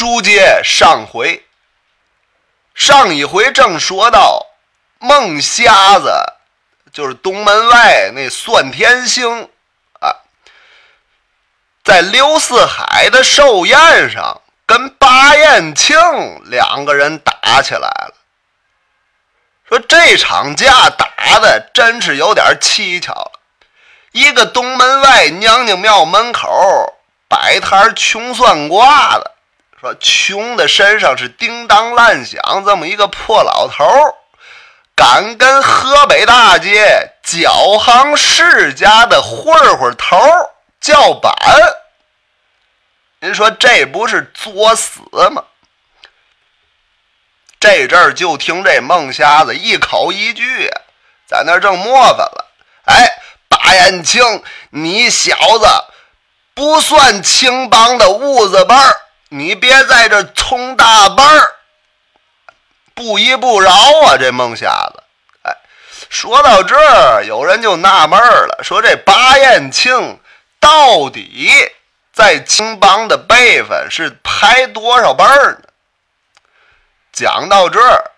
书接上回，上一回正说到孟瞎子，就是东门外那算天星啊，在刘四海的寿宴上跟巴彦庆两个人打起来了。说这场架打的真是有点蹊跷了。一个东门外娘娘庙门口摆摊穷算卦的，说穷的身上是叮当乱响，这么一个破老头儿敢跟河北大街脚行世家的混混头叫板，您说这不是作死吗？这阵儿就听这孟瞎子一口一句，在那儿正磨翻了。哎，巴彦庆，你小子不算青帮的痦子辈儿，你别在这充大辈儿，不依不饶啊！这孟瞎子，哎，说到这儿，有人就纳闷了，说这巴彦庆到底在青帮的辈分是排多少辈儿呢？讲到这儿，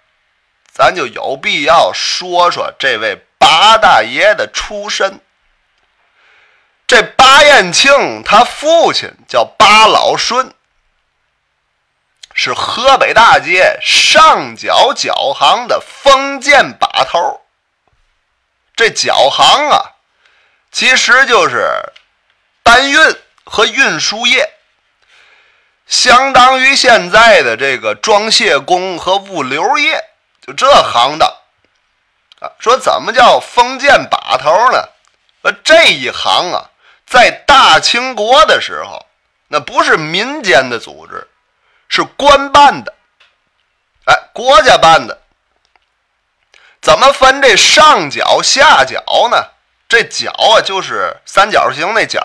咱就有必要说说这位八大爷的出身。这巴彦庆他父亲叫巴老顺，是河北大街上角脚行的封建把头。这脚行啊，其实就是搬运和运输业。相当于现在的这个装卸工和物流业，就这行当啊。说怎么叫封建把头呢？呃，这一行啊，在大清国的时候，那不是民间的组织，是官办的，哎，国家办的。怎么分这上角下角呢？这角啊，就是三角形那角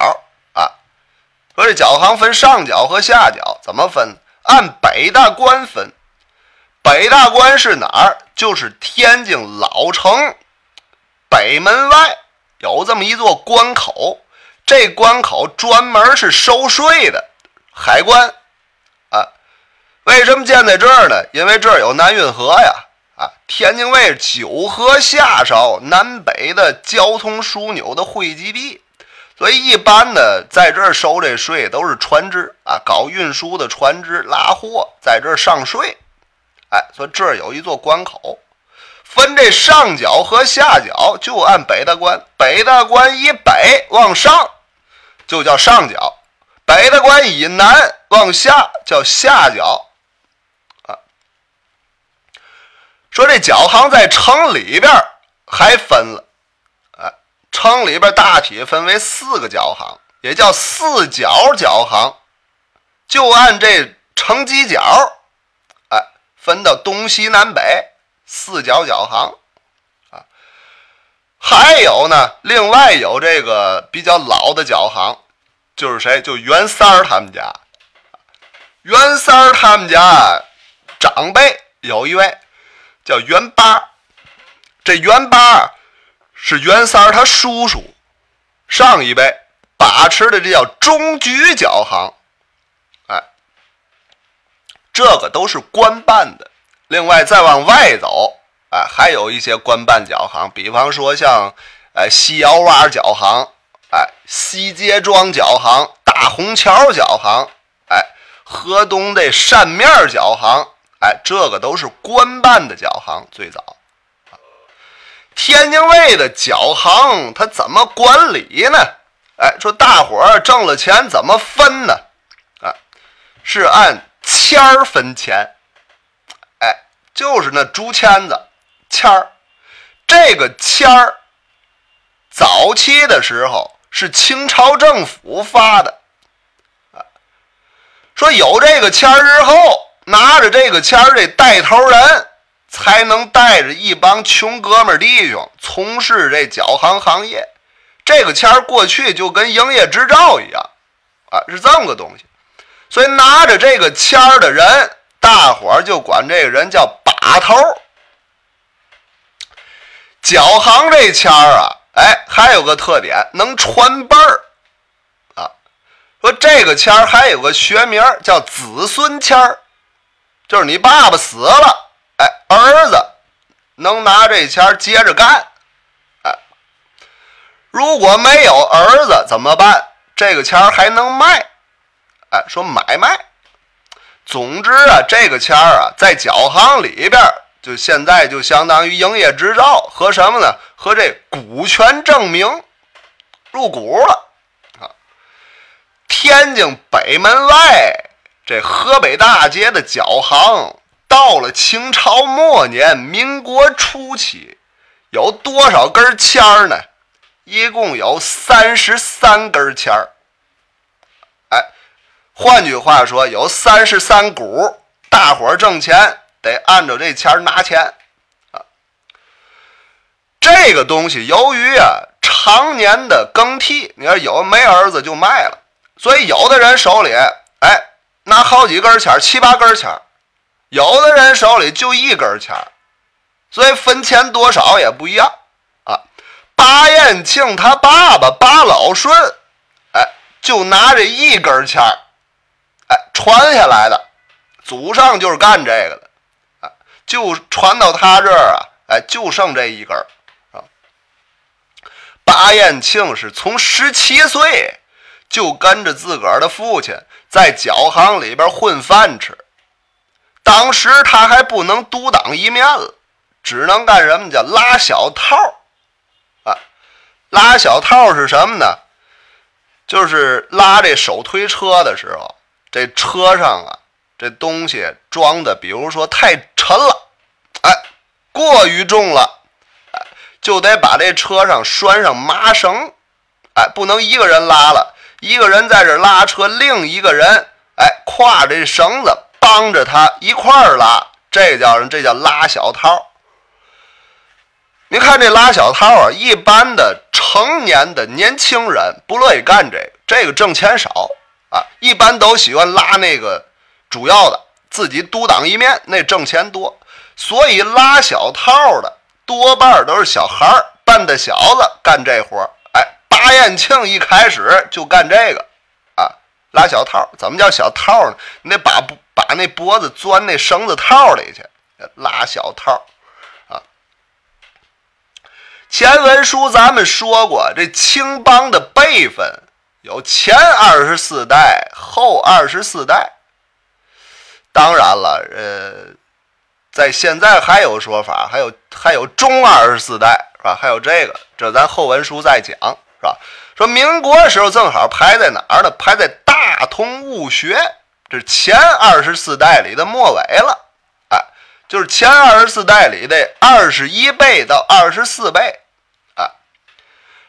啊。说这脚行分上角和下角，怎么分？按北大关分。北大关是哪儿？就是天津老城北门外有这么一座关口，这关口专门是收税的海关。为什么建在这儿呢？因为这儿有南运河呀啊！天津卫九河下梢南北的交通枢纽的汇集地。所以，一般的在这儿收这税都是船只啊，搞运输的船只拉货在这儿上税。哎，所以这儿有一座关口，分这上角和下角，就按北大关。北大关以北往上就叫上角，北大关以南往下叫下角。啊，说这角行在城里边还分了。哎城里边大体分为四个角行，也叫四角角行，就按这城犄角，哎，分到东西南北四角角行啊。还有呢，另外有这个比较老的角行，就是谁？就袁三儿他们家。袁三儿他们家长辈有一位叫袁八，这袁八。是袁三儿他叔叔上一辈把持的，这叫中局脚行，哎，这个都是官办的。另外再往外走，哎，还有一些官办脚行，比方说像哎西窑洼脚行，哎西街庄脚行，大红桥脚行，哎河东的扇面脚行，哎，这个都是官办的脚行，最早。天津卫的脚行，他怎么管理呢？哎，说大伙儿挣了钱怎么分呢？啊，是按签儿分钱。哎，就是那竹签子签儿。这个签儿早期的时候是清朝政府发的。啊，说有这个签儿之后，拿着这个签儿这带头人。才能带着一帮穷哥们弟兄从事这脚行行业，这个签儿过去就跟营业执照一样，啊，是这么个东西。所以拿着这个签儿的人，大伙儿就管这个人叫把头。脚行这签儿啊，哎，还有个特点，能传辈儿，啊，说这个签儿还有个学名叫子孙签儿，就是你爸爸死了，哎，儿子能拿这钱接着干，哎，如果没有儿子怎么办？这个钱还能卖，哎，说买卖。总之啊，这个钱啊，在脚行里边，就现在就相当于营业执照和什么呢？和这股权证明入股了啊。天津北门外这河北大街的脚行，到了清朝末年、民国初期，有多少根签儿呢？一共有三十三根签儿。哎，换句话说，有三十三股，大伙儿挣钱得按照这钱儿拿钱啊。这个东西由于啊常年的更替，你说有没儿子就卖了。所以，有的人手里，哎，拿好几根签七八根签有的人手里就一根签所以分钱多少也不一样啊。巴彦庆他爸爸巴老顺，哎，就拿这一根签哎，传下来的，祖上就是干这个的，啊，就传到他这儿啊，哎，就剩这一根啊。巴彦庆是从十七岁。就跟着自个儿的父亲在脚行里边混饭吃。当时他还不能独当一面了，只能干什么叫拉小套啊？拉小套是什么呢？就是拉这手推车的时候，这车上啊，这东西装的，比如说太沉了，哎，过于重了，哎，就得把这车上拴上麻绳，哎，不能一个人拉了。一个人在这拉车，另一个人哎挎着绳子帮着他一块儿拉，这叫人这叫拉小套。你看这拉小套啊，一般的成年的年轻人不乐意干这个，这个挣钱少啊，一般都喜欢拉那个主要的，自己独当一面，那挣钱多。所以拉小套的多半都是小孩儿、半大小子干这活儿。巴彦庆一开始就干这个，啊，拉小套。怎么叫小套呢？你得把把那脖子钻那绳子套里去，拉小套，啊。前文书咱们说过，这青帮的辈分有前二十四代，后二十四代。当然了，呃，在现在还有说法，还有还有中二十四代，是吧？还有这个，这咱后文书再讲。是吧？说民国时候正好排在哪儿呢？排在大同物学，这是前二十四代里的末尾了。哎，就是前二十四代里的二十一辈到二十四辈。啊，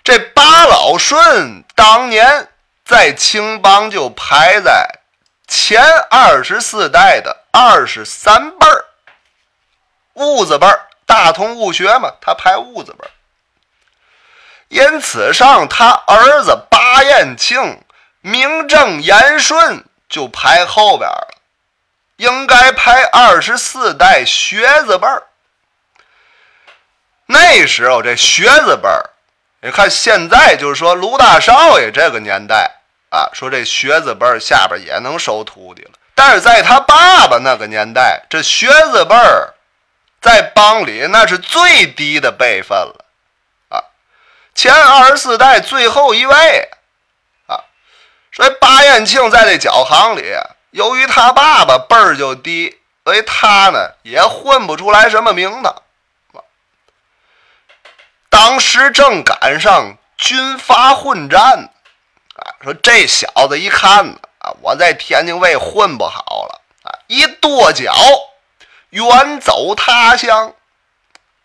这八老顺当年在青帮就排在前二十四代的二十三辈儿，物字辈儿，大同物学嘛，他排物字辈儿。因此上，他儿子巴彦庆名正言顺就排后边了，应该排二十四代学子辈儿。那时候这学子辈儿，你看现在就是说卢大少爷这个年代啊，说这学子辈儿下边也能收徒弟了。但是在他爸爸那个年代，这学子辈儿在帮里那是最低的辈分了。前二十四代最后一位，啊，所以巴彦庆在这脚行里，由于他爸爸辈儿就低，所以他呢也混不出来什么名堂。当时正赶上军阀混战，啊，说这小子一看呢，啊，我在天津卫混不好了，啊，一跺脚，远走他乡，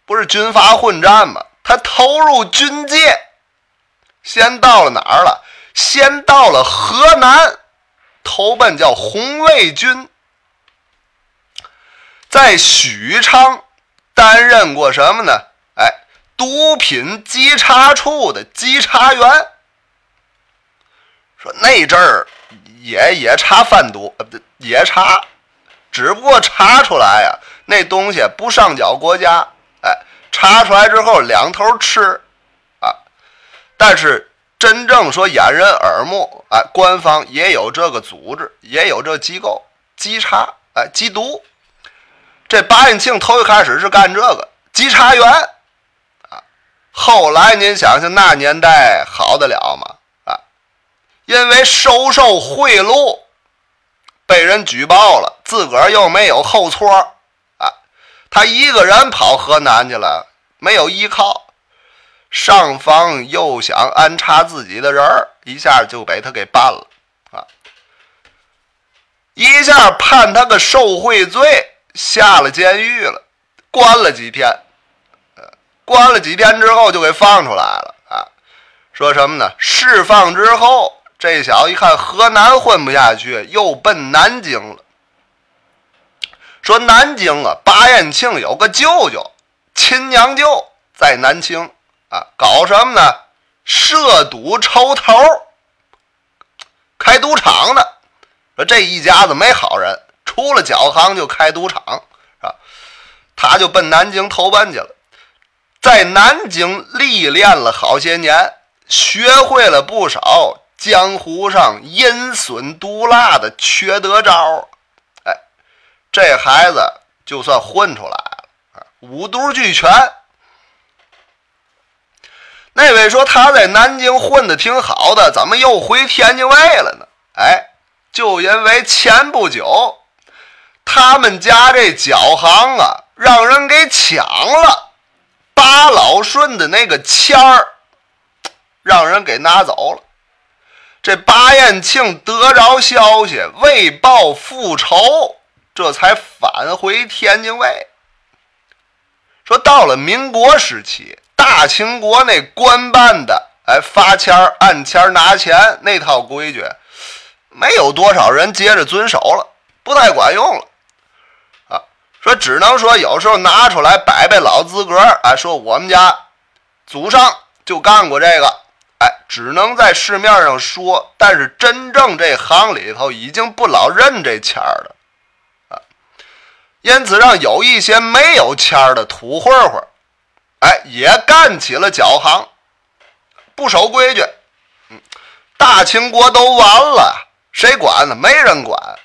不是军阀混战吗？他投入军界，先到了哪儿了？先到了河南，投奔叫红卫军，在许昌担任过什么呢？哎，毒品稽查处的稽查员。说那阵儿也也查贩毒，呃，也查，只不过查出来呀，那东西不上缴国家。查出来之后两头吃，啊！但是真正说掩人耳目，哎，官方也有这个组织，也有这机构稽查，哎，缉毒。这巴彦庆头一开始是干这个稽查员，啊，后来您想想那年代好得了吗？啊，因为收受贿赂被人举报了，自个儿又没有后错，他一个人跑河南去了，没有依靠。上方又想安插自己的人儿，一下就被他给办了啊！一下判他个受贿罪，下了监狱了，关了几天。关了几天之后就给放出来了啊！说什么呢？释放之后，这小子一看河南混不下去，又奔南京了。说南京啊，巴彦庆有个舅舅，亲娘舅在南京。啊，搞什么呢？涉赌抽头，开赌场的。说这一家子没好人，出了脚行就开赌场，啊，他就奔南京投奔去了，在南京历练了好些年，学会了不少江湖上阴损毒辣的缺德招儿，这孩子就算混出来了，五毒俱全。那位说他在南京混的挺好的，怎么又回天津卫了呢？哎，就因为前不久他们家这脚行啊，让人给抢了，巴老顺的那个签儿让人给拿走了。这巴彦庆得着消息，为报复仇，这才返回天津卫。说到了民国时期。大清国内官办的，哎，发签按签拿钱那套规矩，没有多少人接着遵守了，不太管用了，啊，说只能说有时候拿出来摆摆老资格，哎，说我们家祖上就干过这个，哎，只能在市面上说，但是真正这行里头已经不老认这签了，因此让有一些没有签儿的土混混。哎，也干起了脚行，不守规矩。嗯，大清国都完了，谁管呢？没人管。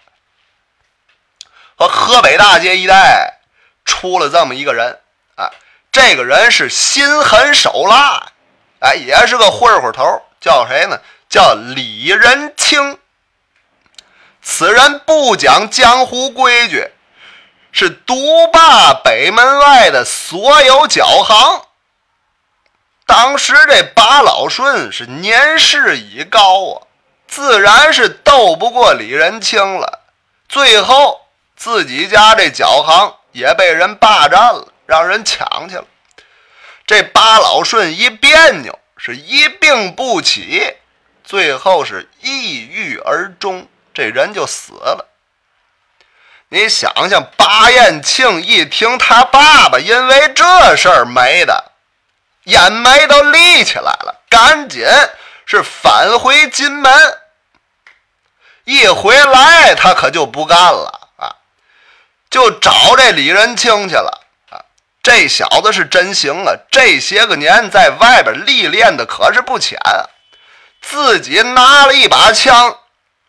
和河北大街一带出了这么一个人，哎，这个人是心狠手辣，哎，也是个混混头，叫谁呢？叫李仁清。此人不讲江湖规矩。是独霸北门外的所有脚行。当时这巴老顺是年事已高啊，自然是斗不过李仁清了。最后自己家这脚行也被人霸占了，让人抢去了。这巴老顺一别扭，是一病不起，最后是抑郁而终，这人就死了。你想想，巴彦庆一听他爸爸因为这事儿没的，眼眉都立起来了，赶紧是返回金门。一回来，他可就不干了啊，就找这李仁清去了啊。这小子是真行啊，这些个年在外边历练的可是不浅，自己拿了一把枪，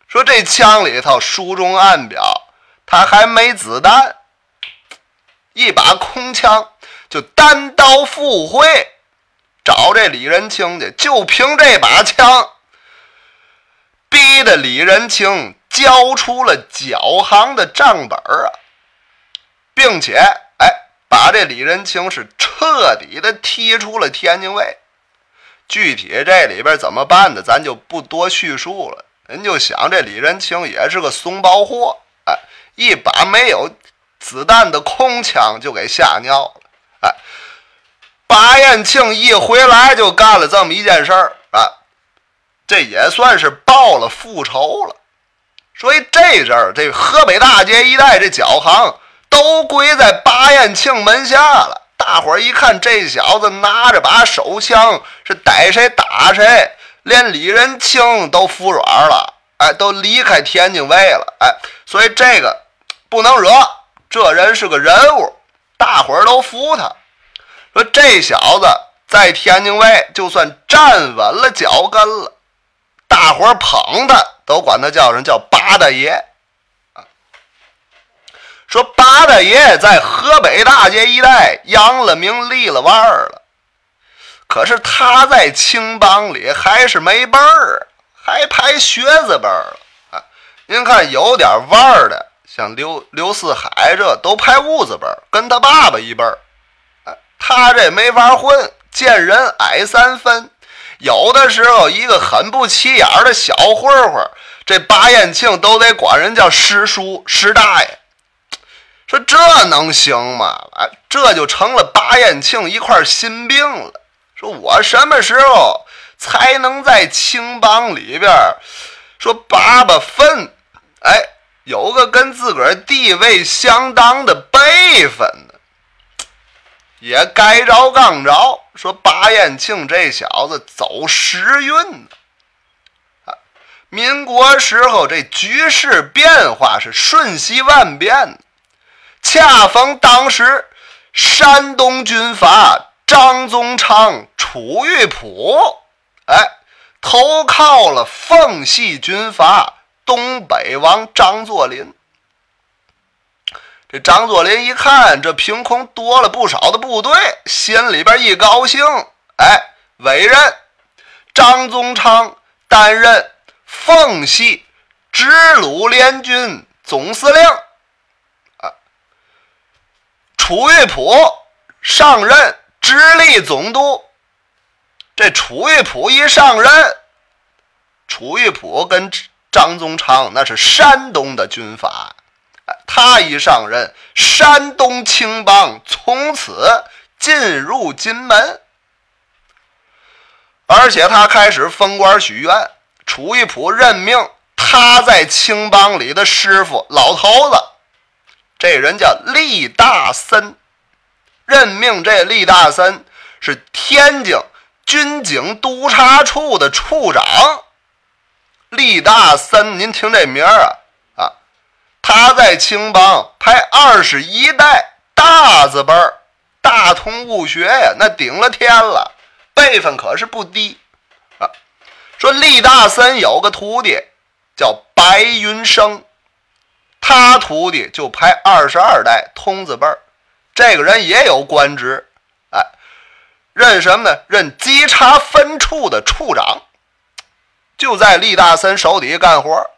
说这枪里头书中暗表。他还没子弹，一把空枪就单刀赴会，找这李仁清去。就凭这把枪，逼得李仁清交出了脚行的账本儿啊，并且哎，把这李仁清是彻底的踢出了天津卫。具体这里边怎么办的，咱就不多叙述了。人就想这李仁清也是个怂包货，一把没有子弹的空枪就给吓尿了，哎，巴彦庆一回来就干了这么一件事儿啊，这也算是报了复仇了。所以这阵儿这河北大街一带这脚行都归在巴彦庆门下了。大伙儿一看这小子拿着把手枪，是逮谁打谁，连李仁清都服软了，哎，都离开天津卫了，哎。所以这个不能惹，这人是个人物，大伙儿都服他。说这小子在天津卫就算站稳了脚跟了，大伙儿捧他都管他叫人叫八大爷。说八大爷在河北大街一带扬了名立了腕儿了，可是他在青帮里还是没辈儿，还排学子辈儿了！您看有点腕儿的，像刘刘四海这都排屋子辈儿，跟他爸爸一辈儿。他这没法混，见人矮三分。有的时候一个很不起眼的小混混，这八燕庆都得管人叫师叔、师大爷。说这能行吗？哎，这就成了八燕庆一块心病了。说我什么时候才能在青帮里边说拔拔分？哎，有个跟自个儿地位相当的辈分呢？也该着刚着。说巴彦庆这小子走时运呢。啊，民国时候这局势变化是瞬息万变。恰逢当时，山东军阀张宗昌、楚玉璞，哎，投靠了奉系军阀东北王张作霖。这张作霖一看，这凭空多了不少的部队，心里边一高兴，哎，委任张宗昌担任奉系直鲁联军总司令。啊楚玉璞上任直隶总督。这楚玉璞一上任，楚玉璞跟张宗昌那是山东的军阀，他一上任，山东青帮从此进入金门，而且他开始封官许愿。楚玉璞任命他在青帮里的师傅老头子。这人叫厉大森，任命这厉大森是天津军警督察处的处长。厉大森，您听这名儿啊啊，他在青帮排二十一代大字辈儿，大通物学呀，那顶了天了，辈分可是不低啊。说厉大森有个徒弟叫白云生。他徒弟就排二十二代通字辈儿，这个人也有官职，哎，任什么呢？任稽查分处的处长，就在厉大森手底下干活。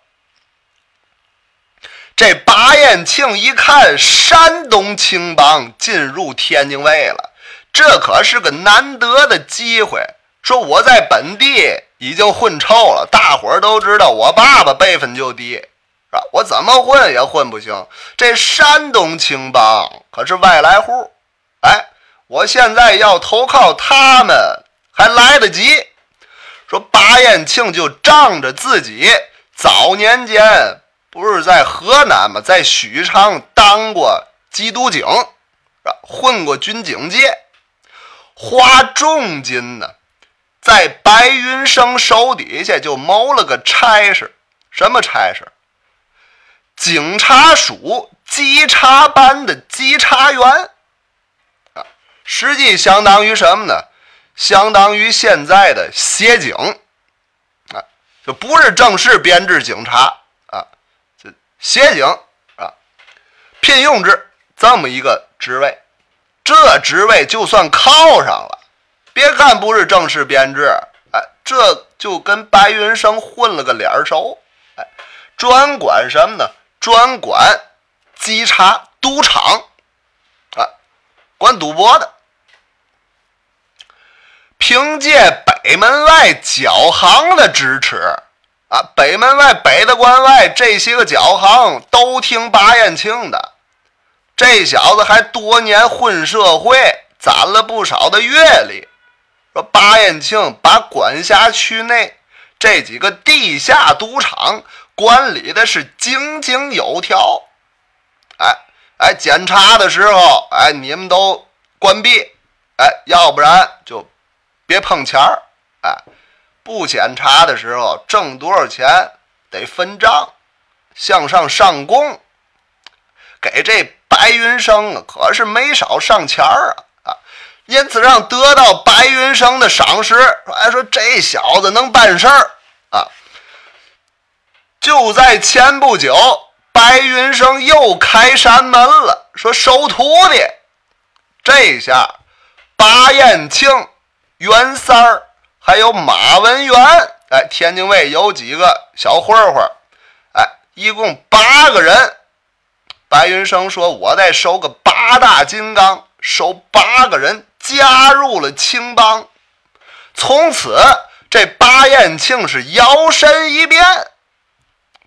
这八彦庆一看山东青帮进入天津卫了，这可是个难得的机会。说我在本地已经混臭了，大伙儿都知道我爸爸辈分就低。是吧我怎么混也混不行，这山东青帮可是外来户，哎，我现在要投靠他们还来得及。说巴彦庆就仗着自己早年间不是在河南吗，在许昌当过缉毒警，混过军警界，花重金呢，在白云生手底下就谋了个差事，什么差事？警察署稽查班的稽查员啊，实际相当于什么呢？相当于现在的协警啊，就不是正式编制警察啊，这协警啊，聘用制这么一个职位，这职位就算靠上了，别看不是正式编制，哎，这就跟白云生混了个脸熟，哎，专管什么呢？专管稽查赌场，啊，管赌博的。凭借北门外脚行的支持，啊，北门外北的关外这些个脚行都听巴彦庆的。这小子还多年混社会，攒了不少的阅历。说巴彦庆把管辖区内这几个地下赌场。管理的是井井有条，哎哎，检查的时候，哎，你们都关闭，哎，要不然就别碰钱儿，哎，不检查的时候挣多少钱得分账，向上上供，给这白云生啊可是没少上钱儿啊啊！因此让得到白云生的赏识，说：“哎，说这小子能办事儿啊！”就在前不久，白云生又开山门了，说收徒弟。这下，巴彦庆、袁三儿还有马文元，哎，天津卫有几个小混混，哎，一共八个人。白云生说：“我再收个八大金刚，收八个人加入了青帮。从此，这巴彦庆是摇身一变，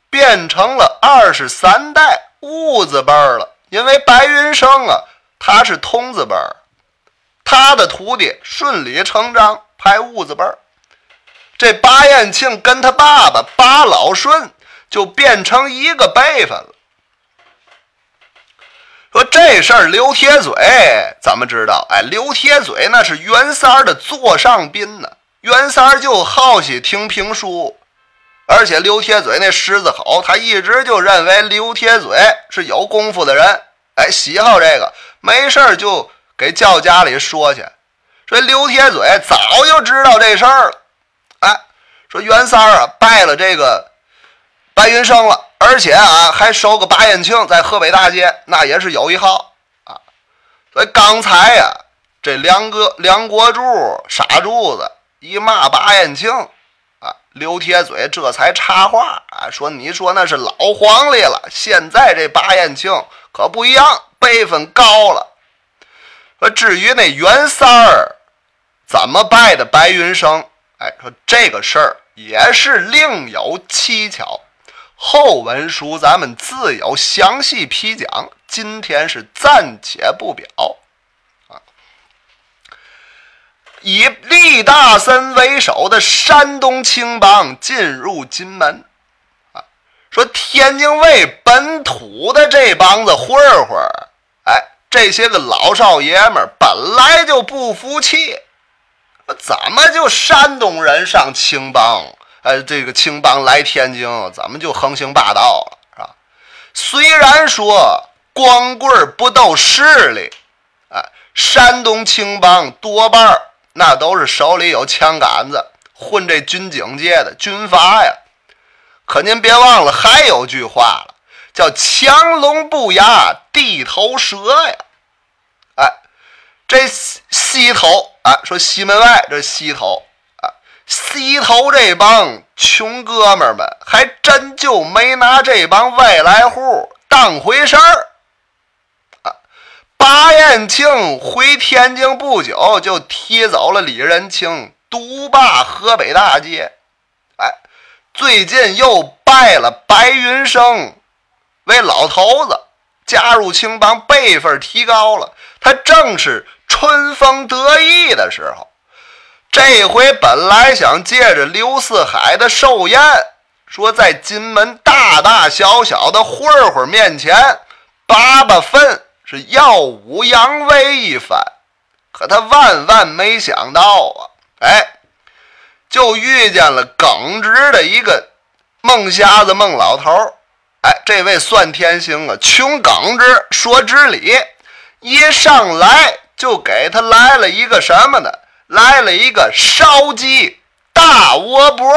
变成了二十三代兀子辈了。因为白云生啊，他是通字辈他的徒弟顺理成章排兀子辈这巴彦庆跟他爸爸巴老顺就变成一个辈分了。”说这事儿，刘铁嘴咱们知道？哎，刘铁嘴那是袁三儿的座上宾呢。袁三儿就好喜听评书，而且刘铁嘴那狮子吼，他一直就认为刘铁嘴是有功夫的人。哎，喜好这个，没事儿就给叫家里说去。说刘铁嘴早就知道这事儿了。哎，说袁三儿啊，拜了这个白云生了。而且啊，还收个八彦庆在河北大街，那也是有一号啊。所以刚才呀，这梁哥梁国柱傻柱子一骂八彦庆啊，刘铁嘴这才插话啊，说：“你说那是老黄历了，现在这八彦庆可不一样，辈分高了。说至于那袁三儿怎么拜的白云生，哎，说这个事儿也是另有蹊跷。”后文书咱们自有详细批讲，今天是暂且不表。啊，以厉大森为首的山东青帮进入金门，啊，说天津卫本土的这帮子混混儿，这些个老少爷们儿本来就不服气，怎么就山东人上青帮？哎，这个青帮来天津，怎么就横行霸道了，是吧？虽然说光棍不斗势力，哎，山东青帮多半儿那都是手里有枪杆子，混这军警界的军阀呀。可您别忘了，还有句话了，叫强龙不压地头蛇呀。这西头啊，说西门外这西头啊。西头这帮穷哥们儿们，还真就没拿这帮外来户当回事儿啊！巴彦庆回天津不久，就踢走了李仁清，独霸河北大街。哎，最近又拜了白云生为老头子，加入青帮，辈分提高了。他正是春风得意的时候。这回本来想借着刘四海的寿宴，说在金门大大小小的混混面前拔拔粪，是耀武扬威一番。可他万万没想到啊，哎，就遇见了耿直的一个孟瞎子孟老头儿。哎，这位算天星啊，穷耿直说知理，一上来就给他来了一个什么呢？来了一个烧鸡大窝脖。